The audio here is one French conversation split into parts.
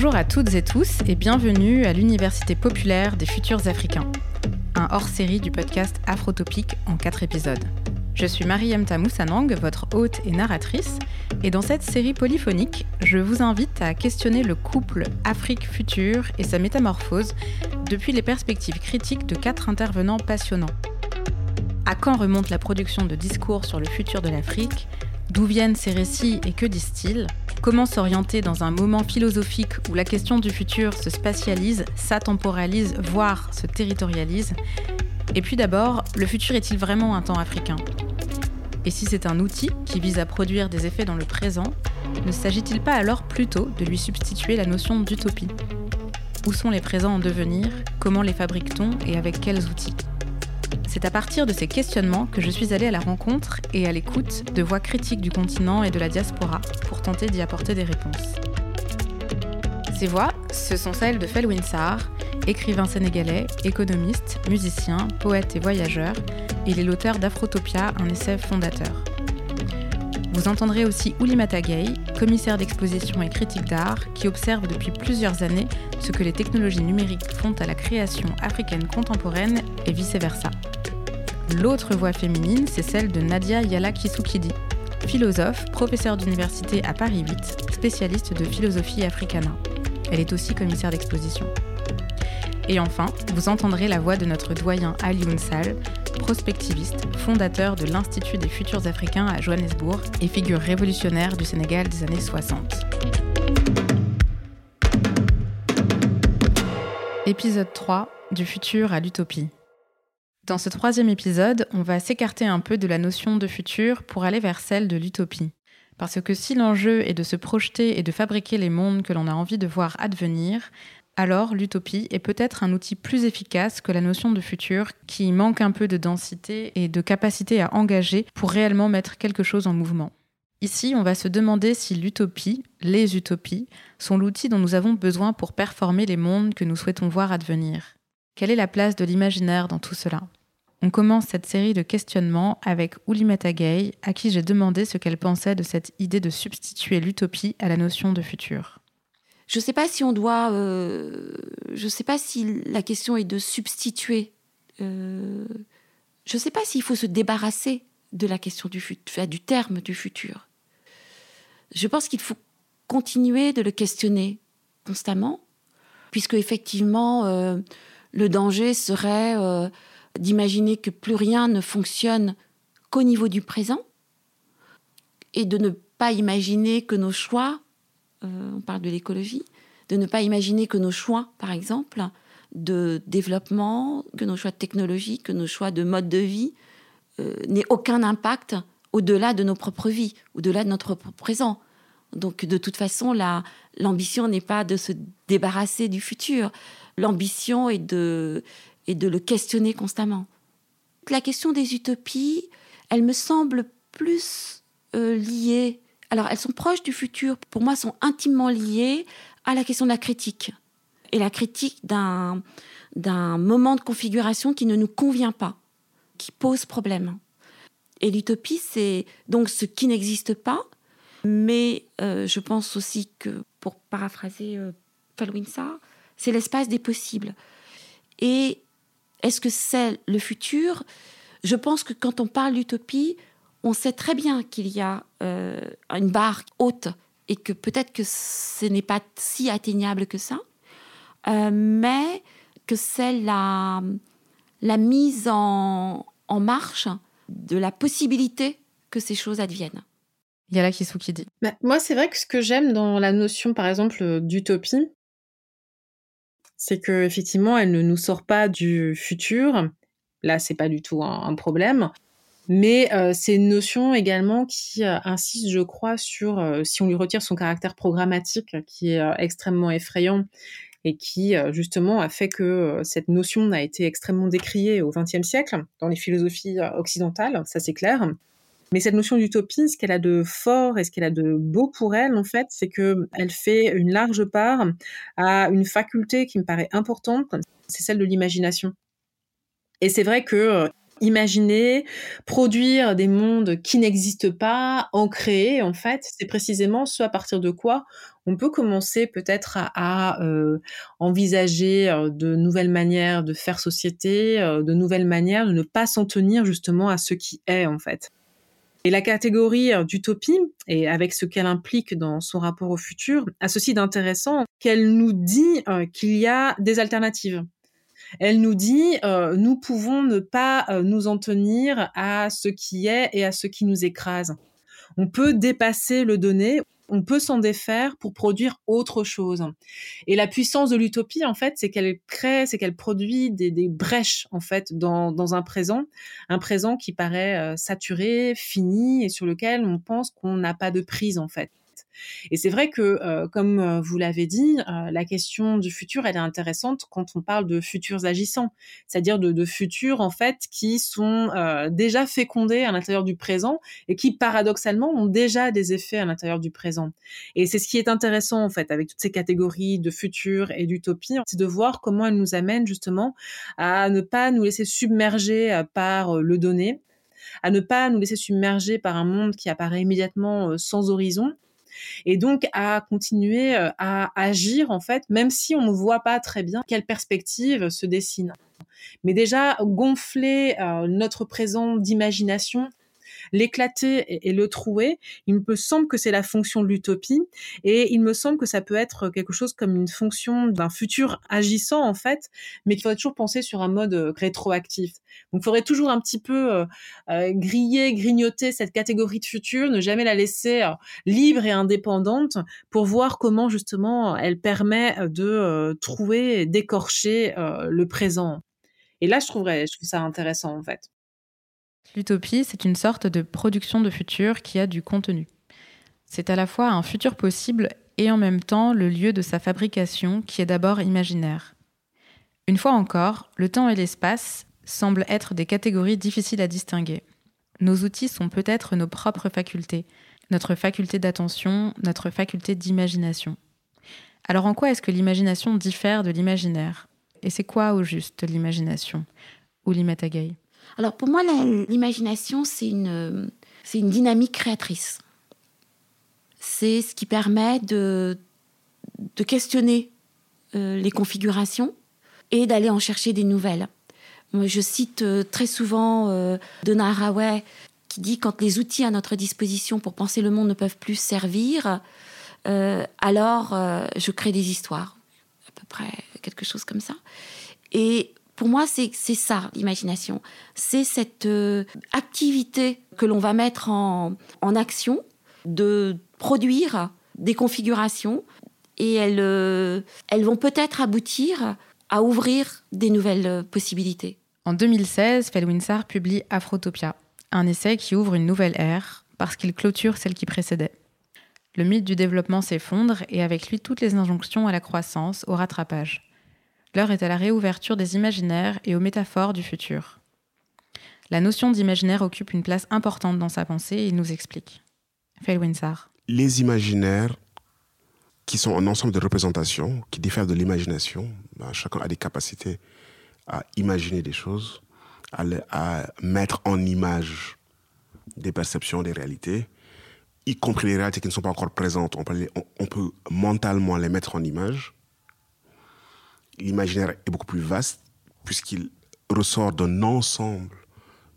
Bonjour à toutes et tous et bienvenue à l'Université populaire des futurs africains, un hors-série du podcast Afrotopique en quatre épisodes. Je suis Mariam Tamoussanang, votre hôte et narratrice, et dans cette série polyphonique, je vous invite à questionner le couple Afrique-Futur et sa métamorphose depuis les perspectives critiques de quatre intervenants passionnants. À quand remonte la production de discours sur le futur de l'Afrique? D'où viennent ces récits et que disent-ils? Comment s'orienter dans un moment philosophique où la question du futur se spatialise, s'atemporalise, voire se territorialise Et puis d'abord, le futur est-il vraiment un temps africain? Et si c'est un outil qui vise à produire des effets dans le présent, ne s'agit-il pas alors plutôt de lui substituer la notion d'utopie? Où sont les présents en devenir? Comment les fabrique-t-on? Et avec quels outils? C'est à partir de ces questionnements que je suis allée à la rencontre et à l'écoute de voix critiques du continent et de la diaspora pour tenter d'y apporter des réponses. Ces voix, ce sont celles de Felwin Sarr, écrivain sénégalais, économiste, musicien, poète et voyageur. Il est l'auteur d'Afrotopia, un essai fondateur. Vous entendrez aussi Oulimata Gay, commissaire d'exposition et critique d'art, qui observe depuis plusieurs années ce que les technologies numériques font à la création africaine contemporaine et vice-versa. L'autre voix féminine, c'est celle de Nadia Yala Kisukidi, philosophe, professeure d'université à Paris 8, spécialiste de philosophie africana. Elle est aussi commissaire d'exposition. Et enfin, vous entendrez la voix de notre doyen Ali Unsal, prospectiviste, fondateur de l'Institut des futurs africains à Johannesburg et figure révolutionnaire du Sénégal des années 60. Épisode 3 Du futur à l'utopie. Dans ce troisième épisode, on va s'écarter un peu de la notion de futur pour aller vers celle de l'utopie. Parce que si l'enjeu est de se projeter et de fabriquer les mondes que l'on a envie de voir advenir, alors l'utopie est peut-être un outil plus efficace que la notion de futur qui manque un peu de densité et de capacité à engager pour réellement mettre quelque chose en mouvement. Ici, on va se demander si l'utopie, les utopies, sont l'outil dont nous avons besoin pour performer les mondes que nous souhaitons voir advenir. Quelle est la place de l'imaginaire dans tout cela? On commence cette série de questionnements avec Oulimata Gay, à qui j'ai demandé ce qu'elle pensait de cette idée de substituer l'utopie à la notion de futur. Je ne sais pas si on doit. Euh, je ne sais pas si la question est de substituer. Euh, je ne sais pas s'il faut se débarrasser de la question du, du terme du futur. Je pense qu'il faut continuer de le questionner constamment, puisque effectivement, euh, le danger serait d'imaginer que plus rien ne fonctionne qu'au niveau du présent et de ne pas imaginer que nos choix, euh, on parle de l'écologie, de ne pas imaginer que nos choix, par exemple, de développement, que nos choix de technologie, que nos choix de mode de vie euh, n'aient aucun impact au-delà de nos propres vies, au-delà de notre présent. Donc de toute façon, l'ambition n'est pas de se débarrasser du futur. L'ambition est de le questionner constamment. La question des utopies, elle me semble plus euh, liée. Alors, elles sont proches du futur, pour moi, sont intimement liées à la question de la critique. Et la critique d'un, moment de configuration qui ne nous convient pas, qui pose problème. Et l'utopie, c'est donc ce qui n'existe pas, mais euh, je pense aussi que, pour paraphraser euh, c'est l'espace des possibles. Et est-ce que c'est le futur? Je pense que quand on parle d'utopie, on sait très bien qu'il y a euh, une barre haute et que peut-être que ce n'est pas si atteignable que ça, euh, mais que c'est la, la mise en, en marche de la possibilité que ces choses adviennent. Il y a là qui dit. Bah, moi, c'est vrai que ce que j'aime dans la notion, par exemple, d'utopie, c'est que effectivement, elle ne nous sort pas du futur. Là, c'est pas du tout un, problème. Mais euh, c'est une notion également qui euh, insiste, je crois, sur euh, si on lui retire son caractère programmatique, qui est extrêmement effrayant et qui justement a fait que cette notion n'a été extrêmement décriée au XXe siècle dans les philosophies occidentales, ça c'est clair. Mais cette notion d'utopie, ce qu'elle a de fort et ce qu'elle a de beau pour elle, en fait, c'est que elle fait une large part à une faculté qui me paraît importante, c'est celle de l'imagination. Et c'est vrai que imaginer, produire des mondes qui n'existent pas, en créer, en fait, c'est précisément ce à partir de quoi on peut commencer peut-être à, euh, envisager euh, de nouvelles manières de faire société, euh, de nouvelles manières de ne pas s'en tenir justement à ce qui est, en fait. Et la catégorie d'utopie, et avec ce qu'elle implique dans son rapport au futur, a ceci d'intéressant qu'elle nous dit qu'il y a des alternatives. Elle nous dit, euh, nous pouvons ne pas euh, nous en tenir à ce qui est et à ce qui nous écrase. On peut dépasser le donné, on peut s'en défaire pour produire autre chose. Et la puissance de l'utopie, en fait, c'est qu'elle crée, c'est qu'elle produit des, brèches, en fait, dans, un présent, un présent qui paraît euh, saturé, fini, et sur lequel on pense qu'on n'a pas de prise, en fait. Et c'est vrai que, euh, comme euh, vous l'avez dit, euh, la question du futur, elle est intéressante quand on parle de futurs agissants, c'est-à-dire de, futurs en fait qui sont déjà fécondés à l'intérieur du présent et qui paradoxalement ont déjà des effets à l'intérieur du présent. Et c'est ce qui est intéressant en fait avec toutes ces catégories de futur et d'utopie, c'est de voir comment elles nous amènent justement à ne pas nous laisser submerger par le donné, à ne pas nous laisser submerger par un monde qui apparaît immédiatement sans horizon, et donc à continuer euh, à agir en fait, même si on ne voit pas très bien quelle perspective se dessine. Mais déjà gonfler euh, notre présent d'imagination l'éclater et, le trouer, il me semble que c'est la fonction de l'utopie et il me semble que ça peut être quelque chose comme une fonction d'un futur agissant en fait, mais qu'il faudrait toujours penser sur un mode euh, rétroactif. Donc il faudrait toujours un petit peu euh, euh, griller, grignoter cette catégorie de futur, ne jamais la laisser libre et indépendante pour voir comment justement elle permet de trouver d'écorcher le présent. Et là, je trouverais, je trouve ça intéressant en fait. L'utopie, c'est une sorte de production de futur qui a du contenu. C'est à la fois un futur possible et en même temps le lieu de sa fabrication qui est d'abord imaginaire. Une fois encore, le temps et l'espace semblent être des catégories difficiles à distinguer. Nos outils sont peut-être nos propres facultés, notre faculté d'attention, notre faculté d'imagination. Alors en quoi est-ce que l'imagination diffère de l'imaginaire? Et c'est quoi au juste l'imagination? Ou l'imatagay alors pour moi, l'imagination, c'est une, c'est dynamique créatrice. C'est ce qui permet de, de questionner euh, les configurations et d'aller en chercher des nouvelles. Moi, je cite euh, très souvent euh, Donna Haraway qui dit quand les outils à notre disposition pour penser le monde ne peuvent plus servir, alors je crée des histoires, à peu près quelque chose comme ça. Et pour moi, c'est ça, l'imagination. C'est cette euh, activité que l'on va mettre en, action de produire des configurations et elles, euh, elles vont peut-être aboutir à ouvrir des nouvelles euh, possibilités. En 2016, Felwinsar publie Afrotopia, un essai qui ouvre une nouvelle ère parce qu'il clôture celle qui précédait. Le mythe du développement s'effondre et avec lui toutes les injonctions à la croissance, au rattrapage. L'heure est à la réouverture des imaginaires et aux métaphores du futur. La notion d'imaginaire occupe une place importante dans sa pensée et il nous explique. Winsar. Les imaginaires, qui sont un ensemble de représentations qui diffèrent de l'imagination, ben, chacun a des capacités à imaginer des choses, à, mettre en image des perceptions, des réalités, y compris les réalités qui ne sont pas encore présentes. on peut mentalement les mettre en image l'imaginaire est beaucoup plus vaste puisqu'il ressort d'un ensemble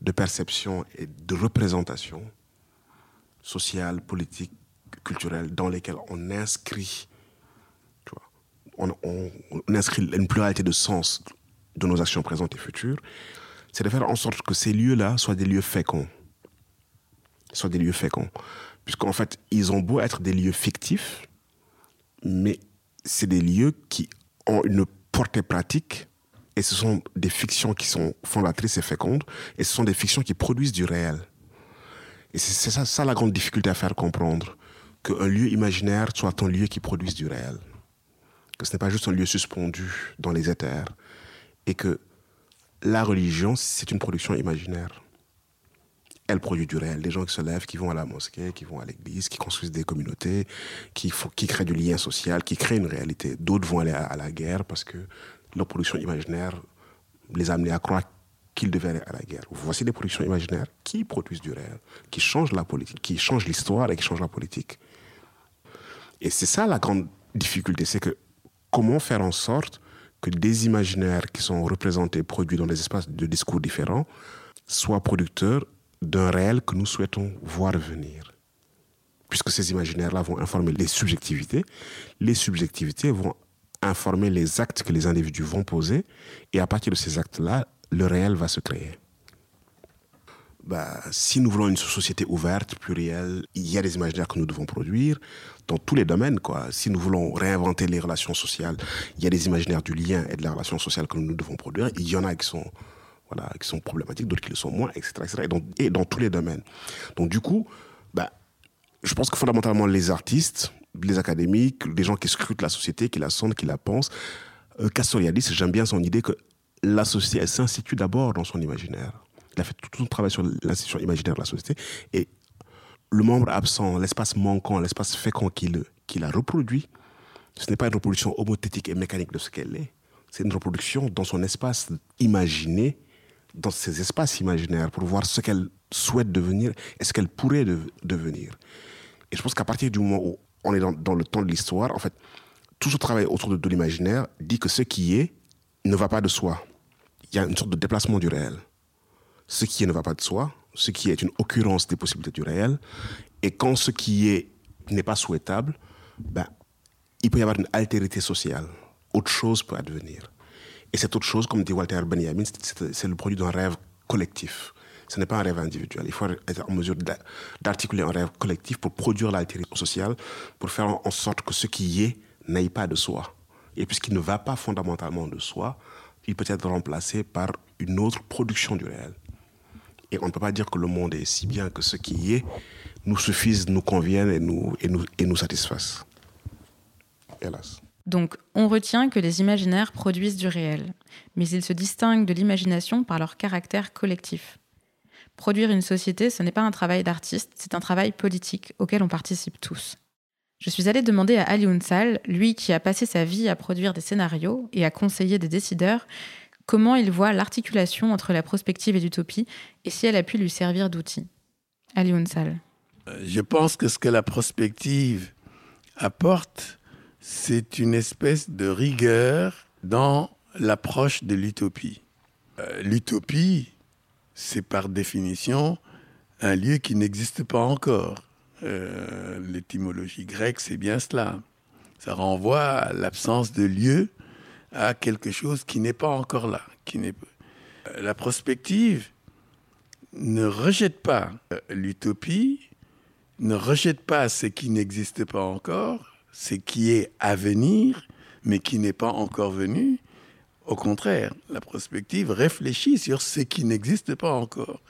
de perceptions et de représentations sociales, politiques, culturelles dans lesquelles on inscrit, on, inscrit une pluralité de sens de nos actions présentes et futures. C'est de faire en sorte que ces lieux-là soient des lieux féconds. Soient des lieux féconds. Puisqu'en fait, ils ont beau être des lieux fictifs, mais c'est des lieux qui ont une portée pratique, et ce sont des fictions qui sont fondatrices et fécondes, et ce sont des fictions qui produisent du réel. Et c'est ça, ça la grande difficulté à faire comprendre, qu'un lieu imaginaire soit un lieu qui produise du réel, que ce n'est pas juste un lieu suspendu dans les éthers, et que la religion, c'est une production imaginaire elle produit du réel. Des gens qui se lèvent, qui vont à la mosquée, qui vont à l'église, qui construisent des communautés, qui, qui créent du lien social, qui créent une réalité. D'autres vont aller à, la guerre parce que leur production imaginaire les a amenés à croire qu'ils devaient aller à la guerre. Voici des productions imaginaires qui produisent du réel, qui changent la politique, qui changent l'histoire et qui changent la politique. Et c'est ça la grande difficulté, c'est que comment faire en sorte que des imaginaires qui sont représentés, produits dans des espaces de discours différents, soient producteurs d'un réel que nous souhaitons voir venir. Puisque ces imaginaires-là vont informer les subjectivités, les subjectivités vont informer les actes que les individus vont poser, et à partir de ces actes-là, le réel va se créer. Bah, si nous voulons une société ouverte, plurielle, il y a des imaginaires que nous devons produire dans tous les domaines. Quoi. Si nous voulons réinventer les relations sociales, il y a des imaginaires du lien et de la relation sociale que nous devons produire. Il y en a qui sont, qui sont problématiques, d'autres qui le sont moins, etc. etc. Et, dans, tous les domaines. Donc du coup, bah, je pense que fondamentalement, les artistes, les académiques, les gens qui scrutent la société, qui la sondent, qui la pensent, euh, Castoriadis, j'aime bien son idée que la société, s'institue d'abord dans son imaginaire. Il a fait tout son travail sur l'institution imaginaire de la société. Et le membre absent, l'espace manquant, l'espace fécond qu'il qu'il a reproduit, ce n'est pas une reproduction homothétique et mécanique de ce qu'elle est. C'est une reproduction dans son espace imaginé, dans ses espaces imaginaires, pour voir ce qu'elle souhaite devenir et ce qu'elle pourrait devenir. Et je pense qu'à partir du moment où on est dans, le temps de l'histoire, en fait, tout ce travail autour de l'imaginaire dit que ce qui est ne va pas de soi. Il y a une sorte de déplacement du réel ce qui ne va pas de soi, ce qui est une occurrence des possibilités du réel. Et quand ce qui est n'est pas souhaitable, ben, il peut y avoir une altérité sociale. Autre chose peut advenir. Et cette autre chose, comme dit Walter Benjamin, c'est le produit d'un rêve collectif. Ce n'est pas un rêve individuel. Il faut être en mesure d'articuler un rêve collectif pour produire l'altérité sociale, pour faire en sorte que ce qui est n'aille pas de soi. Et puisqu'il ne va pas fondamentalement de soi, il peut être remplacé par une autre production du réel. Et on ne peut pas dire que le monde est si bien que ce qui est nous suffise, nous convienne et nous satisfasse. Hélas. Donc, on retient que les imaginaires produisent du réel, mais ils se distinguent de l'imagination par leur caractère collectif. Produire une société, ce n'est pas un travail d'artiste, c'est un travail politique auquel on participe tous. Je suis allée demander à Ali Unsal, lui qui a passé sa vie à produire des scénarios et à conseiller des décideurs, comment il voit l'articulation entre la prospective et l'utopie et si elle a pu lui servir d'outil. Ali Unsal. Euh, je pense que ce que la prospective apporte, c'est une espèce de rigueur dans l'approche de l'utopie. Euh, l'utopie, c'est par définition un lieu qui n'existe pas encore. Euh, l'étymologie grecque, c'est bien cela. Ça renvoie à l'absence de lieu à quelque chose qui n'est pas encore là. Qui n'est... Euh, la prospective ne rejette pas l'utopie, ne rejette pas ce qui n'existe pas encore, ce qui est à venir, mais qui n'est pas encore venu. Au contraire, la prospective réfléchit sur ce qui n'existe pas encore.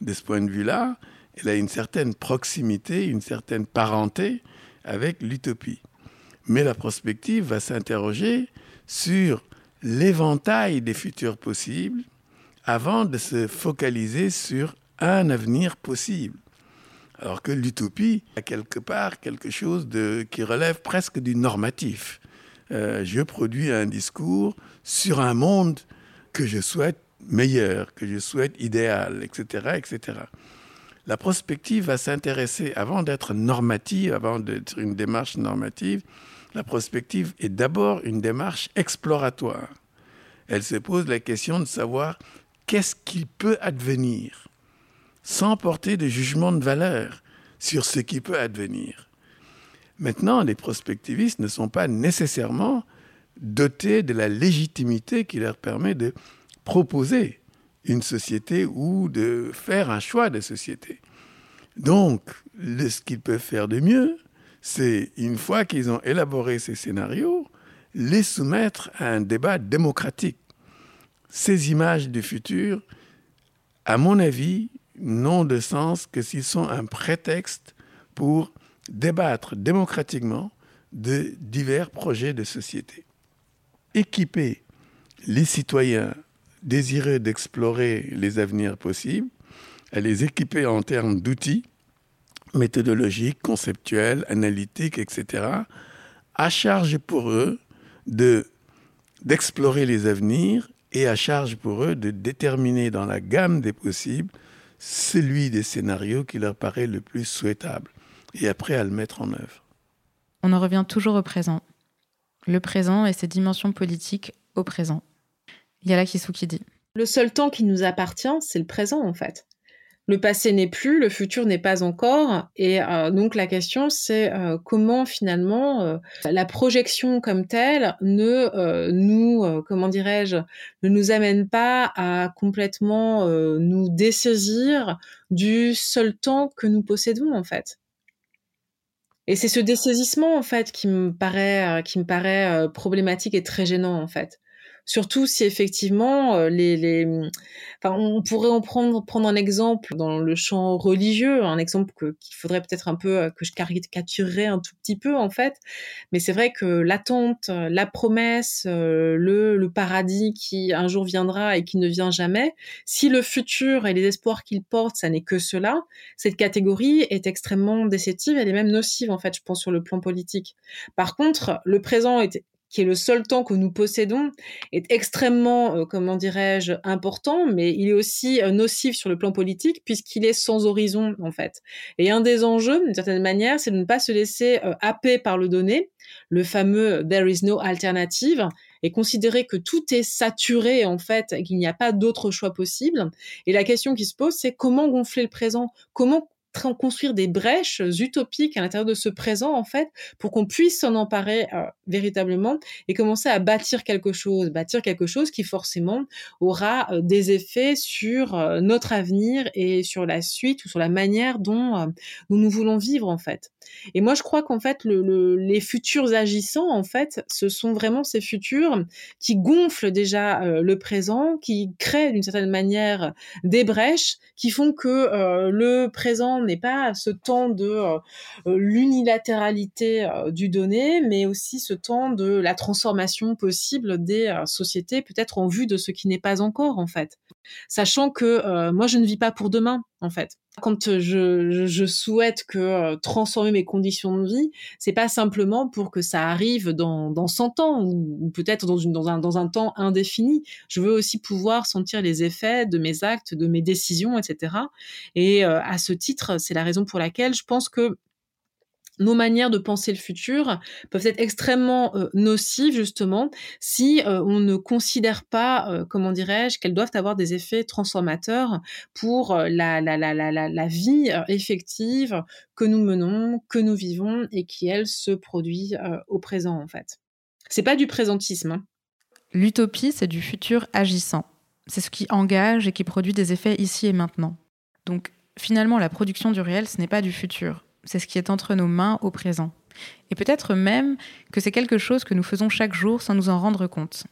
De ce point de vue-là, elle a une certaine proximité, une certaine parenté avec l'utopie. Mais la prospective va s'interroger sur l'éventail des futurs possibles avant de se focaliser sur un avenir possible. Alors que l'utopie a quelque part quelque chose qui relève presque du normatif. Euh, je produis un discours sur un monde que je souhaite meilleur, que je souhaite idéal, etc. etc. La prospective va s'intéresser, avant d'être normative, avant d'être une démarche normative, la prospective est d'abord une démarche exploratoire. Elle se pose la question de savoir qu'est-ce qui peut advenir, sans porter de jugement de valeur sur ce qui peut advenir. Maintenant, les prospectivistes ne sont pas nécessairement dotés de la légitimité qui leur permet de proposer une société ou de faire un choix de société. Donc, ce qu'ils peuvent faire de mieux, c'est, une fois qu'ils ont élaboré ces scénarios, les soumettre à un débat démocratique. Ces images du futur, à mon avis, n'ont de sens que s'ils sont un prétexte pour débattre démocratiquement de divers projets de société. Équiper les citoyens désireux d'explorer les avenirs possibles, les équiper en termes d'outils, méthodologiques, conceptuelles, analytiques, etc., à charge pour eux de d'explorer les avenirs et à charge pour eux de déterminer dans la gamme des possibles celui des scénarios qui leur paraît le plus souhaitable et après à le mettre en œuvre. On en revient toujours au présent. Le présent et ses dimensions politiques au présent. Il y a là Kissou qui dit. Le seul temps qui nous appartient, c'est le présent en fait le passé n'est plus, le futur n'est pas encore. Et euh, donc la question, c'est euh, comment finalement euh, la projection comme telle ne nous, comment dirais-je, ne nous amène pas à complètement nous dessaisir du seul temps que nous possédons en fait. Et c'est ce dessaisissement en fait qui me paraît, qui me paraît problématique et très gênant en fait. Surtout si effectivement euh, les, les, enfin, on pourrait en prendre prendre un exemple dans le champ religieux, un exemple qu'il faudrait peut-être un peu euh, que je caricaturerais un tout petit peu en fait. Mais c'est vrai que l'attente, la promesse, euh, le, le paradis qui un jour viendra et qui ne vient jamais, si le futur et les espoirs qu'il porte, ça n'est que cela, cette catégorie est extrêmement déceptive, elle est même nocive en fait, je pense sur le plan politique. Par contre, le présent est qui est le seul temps que nous possédons, est extrêmement, euh, comment dirais-je, important, mais il est aussi euh, nocif sur le plan politique puisqu'il est sans horizon en fait. Et un des enjeux, d'une certaine manière, c'est de ne pas se laisser euh, happer par le donné, le fameux "there is no alternative", et considérer que tout est saturé en fait, qu'il n'y a pas d'autre choix possible. Et la question qui se pose, c'est comment gonfler le présent, comment construire des brèches utopiques à l'intérieur de ce présent en fait pour qu'on puisse s'en emparer euh, véritablement et commencer à bâtir quelque chose. Bâtir quelque chose qui forcément aura euh, des effets sur euh, notre avenir et sur la suite ou sur la manière dont, nous voulons vivre en fait. Et moi je crois qu'en fait le, les futurs agissants en fait ce sont vraiment ces futurs qui gonflent déjà le présent qui créent d'une certaine manière des brèches qui font que le présent n'est pas ce temps de euh, euh, l'unilatéralité euh, du donné, mais aussi ce temps de la transformation possible des sociétés, peut-être en vue de ce qui n'est pas encore en fait. Sachant que moi je ne vis pas pour demain en fait. Quand je, souhaite que transformer mes conditions de vie, c'est pas simplement pour que ça arrive dans, dans 100 ans ou, peut-être dans, dans, un, dans un temps indéfini. Je veux aussi pouvoir sentir les effets de mes actes, de mes décisions, etc. Et à ce titre, c'est la raison pour laquelle je pense que nos manières de penser le futur peuvent être extrêmement euh, nocives justement si euh, on ne considère pas, euh, comment dirais-je, qu'elles doivent avoir des effets transformateurs pour la, la, la, la, la vie effective que nous menons, que nous vivons et qui, elle, se produit au présent en fait. C'est pas du présentisme. Hein. L'utopie, c'est du futur agissant. C'est ce qui engage et qui produit des effets ici et maintenant. Donc finalement, la production du réel, ce n'est pas du futur c'est ce qui est entre nos mains au présent. Et peut-être même que c'est quelque chose que nous faisons chaque jour sans nous en rendre compte.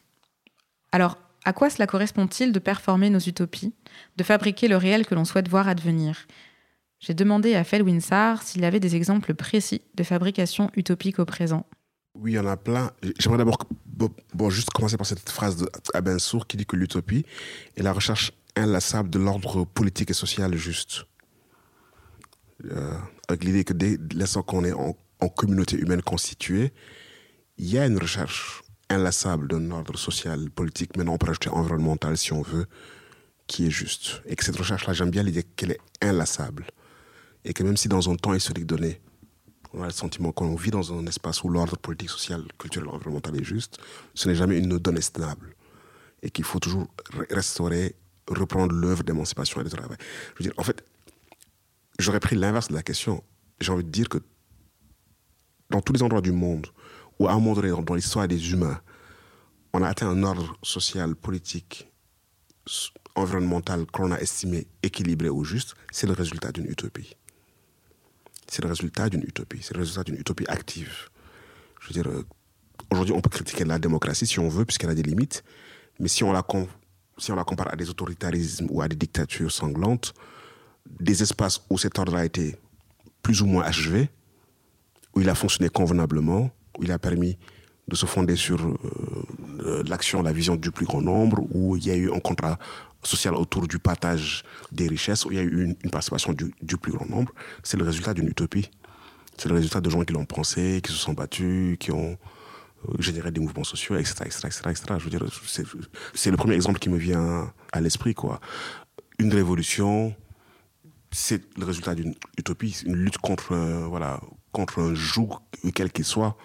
Alors, à quoi cela correspond-il de performer nos utopies, de fabriquer le réel que l'on souhaite voir advenir? J'ai demandé à Fel Winsar s'il avait des exemples précis de fabrication utopique au présent. Oui, il y en a plein. J'aimerais d'abord bon, juste commencer par cette phrase d'Abensour qui dit que l'utopie est la recherche inlassable de l'ordre politique et social juste. Euh, avec l'idée que dès l'instant qu'on est en, communauté humaine constituée, il y a une recherche inlassable d'un ordre social, politique, maintenant on peut rajouter environnemental si on veut, qui est juste. Et que cette recherche-là, j'aime bien l'idée qu'elle est inlassable. Et que même si dans un temps historique donné, on a le sentiment qu'on vit dans un espace où l'ordre politique, social, culturel, environnemental est juste, ce n'est jamais une donnée stable. Et qu'il faut toujours restaurer, reprendre l'œuvre d'émancipation et de travail. Je veux dire, en fait, j'aurais pris l'inverse de la question. J'ai envie de dire que dans tous les endroits du monde où à un moment donné, dans, l'histoire des humains, on a atteint un ordre social, politique, environnemental qu'on a estimé équilibré ou juste, c'est le résultat d'une utopie. C'est le résultat d'une utopie. C'est le résultat d'une utopie active. Je veux dire, euh, aujourd'hui, on peut critiquer la démocratie si on veut, puisqu'elle a des limites. Mais si on la compare à des autoritarismes ou à des dictatures sanglantes, des espaces où cet ordre a été plus ou moins achevé, où il a fonctionné convenablement, où il a permis de se fonder sur euh, l'action, la vision du plus grand nombre, où il y a eu un contrat social autour du partage des richesses, où il y a eu une, participation du, plus grand nombre, c'est le résultat d'une utopie. C'est le résultat de gens qui l'ont pensé, qui se sont battus, qui ont générer des mouvements sociaux, etc., etc., etc., Je veux dire, c'est le premier exemple qui me vient à l'esprit. Une révolution, c'est le résultat d'une utopie, une lutte contre, voilà, contre un joug, quel qu'il soit.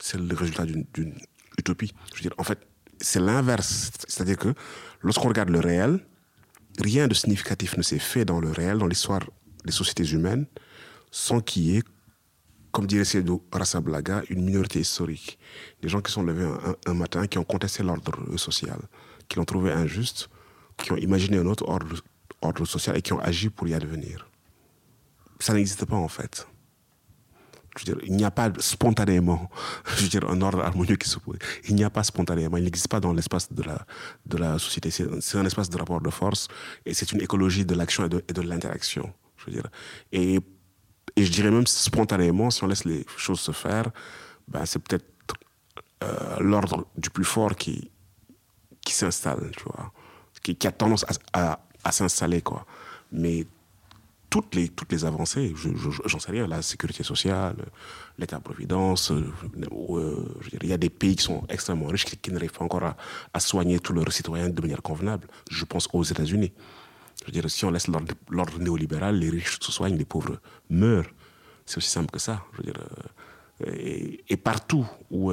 C'est le résultat d'une utopie. Je veux dire, en fait, c'est l'inverse. C'est-à-dire que lorsqu'on regarde le réel, rien de significatif ne s'est fait dans le réel, dans l'histoire des sociétés humaines, sans qu'il y ait, comme dirait Seydou Rassablaga, une minorité historique. Des gens qui sont levés un, matin, qui ont contesté l'ordre social, qui l'ont trouvé injuste, qui ont imaginé un autre ordre, ordre social et qui ont agi pour y advenir. Ça n'existe pas en fait il n'y a pas spontanément, je veux dire, un ordre harmonieux qui s'oppose. Il n'y a pas spontanément, il n'existe pas dans l'espace de la, de la société. C'est un espace de rapport de force et c'est une écologie de l'action et de, l'interaction, je veux dire. Et, et, je dirais même spontanément, si on laisse les choses se faire, ben c'est peut-être euh, l'ordre du plus fort qui, qui s'installe, tu vois, qui, qui, a tendance à, à s'installer, quoi. Mais toutes les, toutes les avancées, j'en sais rien, la sécurité sociale, l'État-providence, euh, euh, il y a des pays qui sont extrêmement riches qui, n'arrivent pas encore à, soigner tous leurs citoyens de manière convenable. Je pense aux États-Unis. Je veux dire, si on laisse l'ordre néolibéral, les riches se soignent, les pauvres meurent. C'est aussi simple que ça. Euh, et, partout où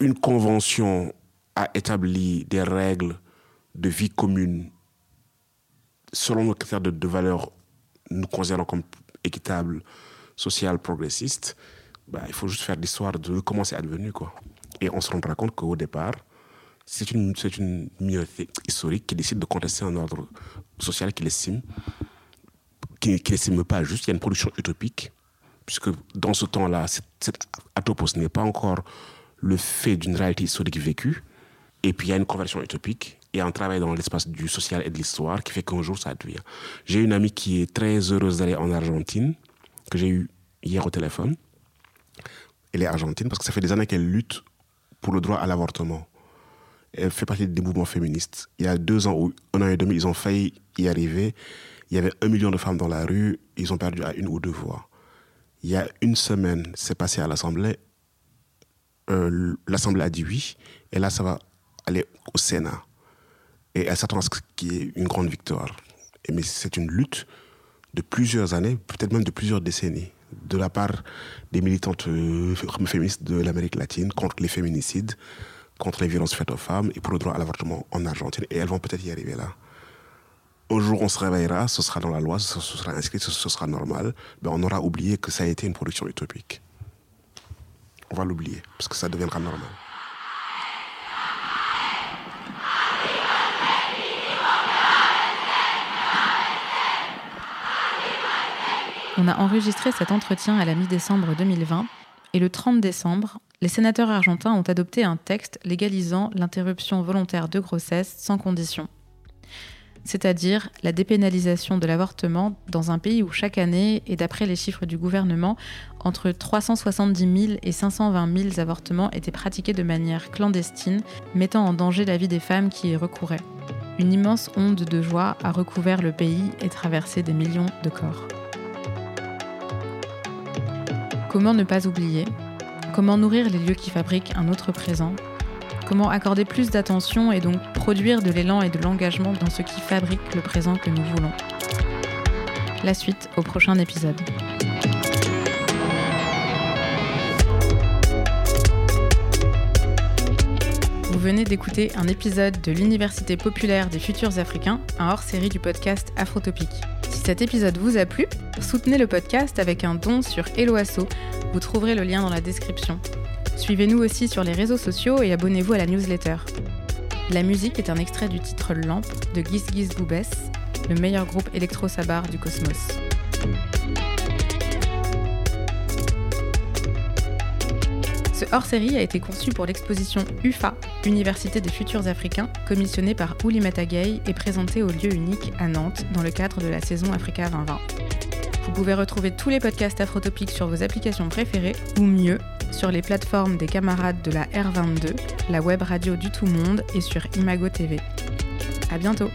une convention a établi des règles de vie commune selon nos critères de, valeur nous considérons comme équitable, social, progressiste, bah, il faut juste faire l'histoire de comment c'est advenu. Quoi. Et on se rendra compte qu'au départ, c'est une, c'est une minorité historique qui décide de contester un ordre social qu'il estime, qui, n'estime pas juste. Il y a une production utopique, puisque dans ce temps-là, cette atopos n'est pas encore le fait d'une réalité historique vécue. Et puis il y a une conversion utopique et un travail dans l'espace du social et de l'histoire qui fait qu'un jour ça devient. J'ai une amie qui est très heureuse d'aller en Argentine, que j'ai eu hier au téléphone. Elle est argentine parce que ça fait des années qu'elle lutte pour le droit à l'avortement. Elle fait partie des mouvements féministes. Il y a deux ans ou un an et demi, ils ont failli y arriver. Il y avait un million de femmes dans la rue. Ils ont perdu à une ou deux voix. Il y a une semaine, c'est passé à l'Assemblée. Euh, L'Assemblée a dit oui. Et là, ça va aller au Sénat. Et elle s'attend à ce qui est une grande victoire. Mais c'est une lutte de plusieurs années, peut-être même de plusieurs décennies, de la part des militantes euh, féministes de l'Amérique latine contre les féminicides, contre les violences faites aux femmes et pour le droit à l'avortement en Argentine. Et elles vont peut-être y arriver là. Un jour, on se réveillera, ce sera dans la loi, ce sera inscrit, ce, sera normal. Mais on aura oublié que ça a été une production utopique. On va l'oublier, parce que ça deviendra normal. On a enregistré cet entretien à la mi-décembre 2020 et le 30 décembre, les sénateurs argentins ont adopté un texte légalisant l'interruption volontaire de grossesse sans condition. C'est-à-dire la dépénalisation de l'avortement dans un pays où chaque année, et d'après les chiffres du gouvernement, entre 370 000 et 520 000 avortements étaient pratiqués de manière clandestine, mettant en danger la vie des femmes qui y recouraient. Une immense onde de joie a recouvert le pays et traversé des millions de corps. Comment ne pas oublier? Comment nourrir les lieux qui fabriquent un autre présent? Comment accorder plus d'attention et donc produire de l'élan et de l'engagement dans ce qui fabrique le présent que nous voulons? La suite au prochain épisode. Vous venez d'écouter un épisode de l'Université populaire des futurs africains, un hors-série du podcast Afrotopique. Cet épisode vous a plu, soutenez le podcast avec un don sur Eloasso. Vous trouverez le lien dans la description. Suivez-nous aussi sur les réseaux sociaux et abonnez-vous à la newsletter. La musique est un extrait du titre Lampe de Giz Giz Boubès, le meilleur groupe électro-sabar du cosmos. Ce hors-série a été conçu pour l'exposition UFA, Université des futurs africains, commissionnée par Oulimata Gay et présentée au lieu unique à Nantes dans le cadre de la saison Africa 2020. Vous pouvez retrouver tous les podcasts afrotopiques sur vos applications préférées, ou mieux, sur les plateformes des camarades de la R22, la web radio du tout monde et sur Imago TV. À bientôt!